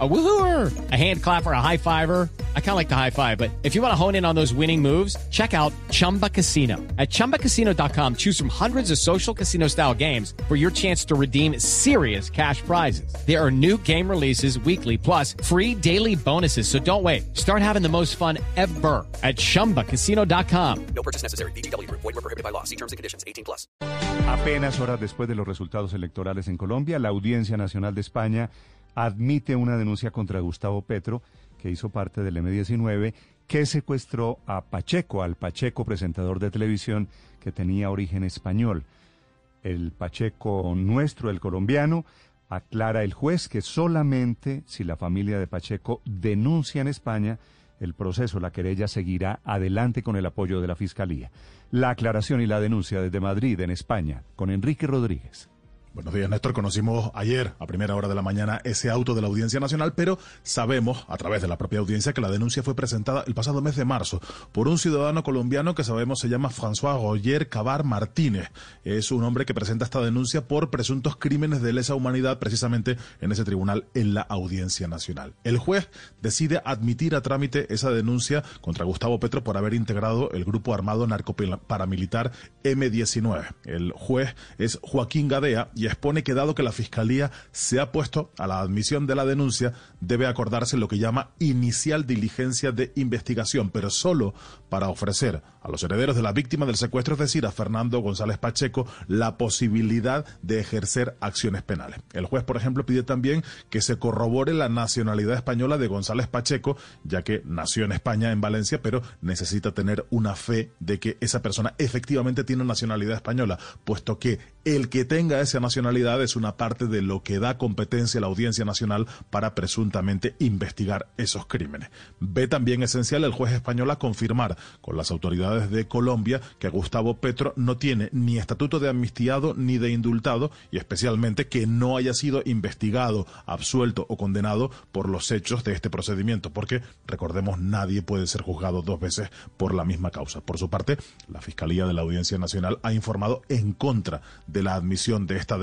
A woohooer, a hand clapper, a high fiver. I kind of like the high five, but if you want to hone in on those winning moves, check out Chumba Casino. At ChumbaCasino.com, choose from hundreds of social casino style games for your chance to redeem serious cash prizes. There are new game releases weekly, plus free daily bonuses. So don't wait. Start having the most fun ever at ChumbaCasino.com. No purchase necessary. BGW. Void were prohibited by law. See terms and conditions. 18 plus. Apenas horas después de los resultados electorales en Colombia, la Audiencia Nacional de España admite una denuncia contra Gustavo Petro, que hizo parte del M-19, que secuestró a Pacheco, al Pacheco presentador de televisión que tenía origen español. El Pacheco nuestro, el colombiano, aclara el juez que solamente si la familia de Pacheco denuncia en España, el proceso, la querella seguirá adelante con el apoyo de la Fiscalía. La aclaración y la denuncia desde Madrid, en España, con Enrique Rodríguez. Buenos días, Néstor. Conocimos ayer, a primera hora de la mañana, ese auto de la Audiencia Nacional, pero sabemos, a través de la propia audiencia, que la denuncia fue presentada el pasado mes de marzo por un ciudadano colombiano que sabemos se llama François Roger Cabar Martínez. Es un hombre que presenta esta denuncia por presuntos crímenes de lesa humanidad, precisamente en ese tribunal, en la Audiencia Nacional. El juez decide admitir a trámite esa denuncia contra Gustavo Petro por haber integrado el grupo armado narcoparamilitar M19. El juez es Joaquín Gadea y expone que dado que la Fiscalía se ha puesto a la admisión de la denuncia, debe acordarse lo que llama inicial diligencia de investigación, pero solo para ofrecer a los herederos de la víctima del secuestro, es decir, a Fernando González Pacheco, la posibilidad de ejercer acciones penales. El juez, por ejemplo, pide también que se corrobore la nacionalidad española de González Pacheco, ya que nació en España, en Valencia, pero necesita tener una fe de que esa persona efectivamente tiene nacionalidad española, puesto que el que tenga esa nacionalidad es una parte de lo que da competencia a la Audiencia Nacional para presuntamente investigar esos crímenes. Ve también esencial el juez español a confirmar con las autoridades de Colombia que Gustavo Petro no tiene ni estatuto de amnistiado ni de indultado y especialmente que no haya sido investigado, absuelto o condenado por los hechos de este procedimiento, porque recordemos nadie puede ser juzgado dos veces por la misma causa. Por su parte, la Fiscalía de la Audiencia Nacional ha informado en contra de la admisión de esta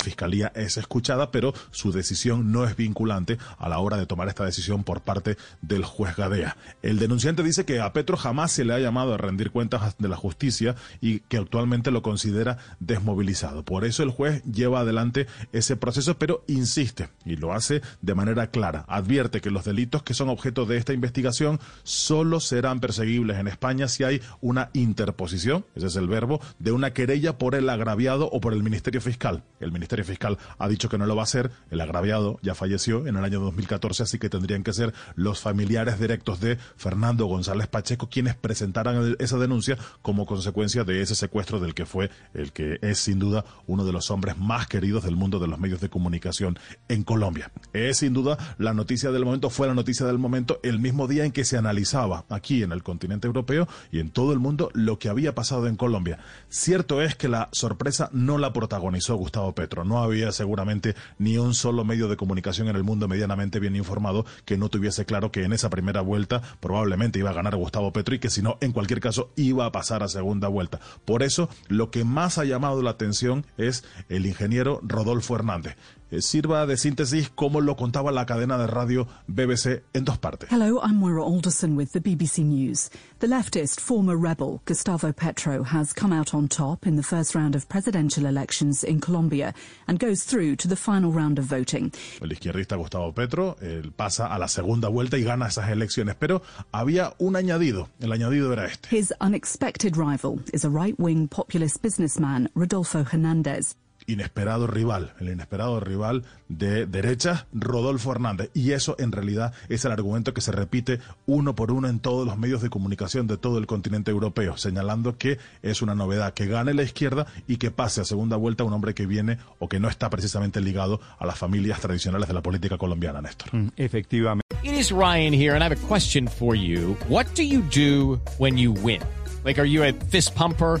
Fiscalía es escuchada, pero su decisión no es vinculante a la hora de tomar esta decisión por parte del juez Gadea. El denunciante dice que a Petro jamás se le ha llamado a rendir cuentas de la justicia y que actualmente lo considera desmovilizado. Por eso el juez lleva adelante ese proceso, pero insiste y lo hace de manera clara. Advierte que los delitos que son objeto de esta investigación solo serán perseguibles en España si hay una interposición, ese es el verbo, de una querella por el agraviado o por el Ministerio Fiscal. El Ministerio Ministerio Fiscal ha dicho que no lo va a hacer. El agraviado ya falleció en el año 2014, así que tendrían que ser los familiares directos de Fernando González Pacheco quienes presentaran esa denuncia como consecuencia de ese secuestro del que fue el que es sin duda uno de los hombres más queridos del mundo de los medios de comunicación en Colombia. Es sin duda la noticia del momento, fue la noticia del momento el mismo día en que se analizaba aquí en el continente europeo y en todo el mundo lo que había pasado en Colombia. Cierto es que la sorpresa no la protagonizó Gustavo Petro no había seguramente ni un solo medio de comunicación en el mundo medianamente bien informado que no tuviese claro que en esa primera vuelta probablemente iba a ganar Gustavo Petro y que si no, en cualquier caso, iba a pasar a segunda vuelta. Por eso, lo que más ha llamado la atención es el ingeniero Rodolfo Hernández. Eh, sirva de síntesis como lo contaba la cadena de radio BBC en dos partes. Hello, I'm Moira Alderson with the BBC News. The leftist former rebel Gustavo Petro has come out on top in the first round of presidential elections in Colombia and goes through to the final round of voting. El izquierdista Gustavo Petro él pasa a la segunda vuelta y gana esas elecciones, pero había un añadido. El añadido era este. His unexpected rival is a right-wing populist businessman, Rodolfo Hernández. Inesperado rival, el inesperado rival de derecha, Rodolfo Hernández. Y eso en realidad es el argumento que se repite uno por uno en todos los medios de comunicación de todo el continente europeo, señalando que es una novedad que gane la izquierda y que pase a segunda vuelta un hombre que viene o que no está precisamente ligado a las familias tradicionales de la política colombiana, Néstor. Mm, efectivamente. It is Ryan here, and I have a question for you. What do you do when you win? Like, are you a fist pumper?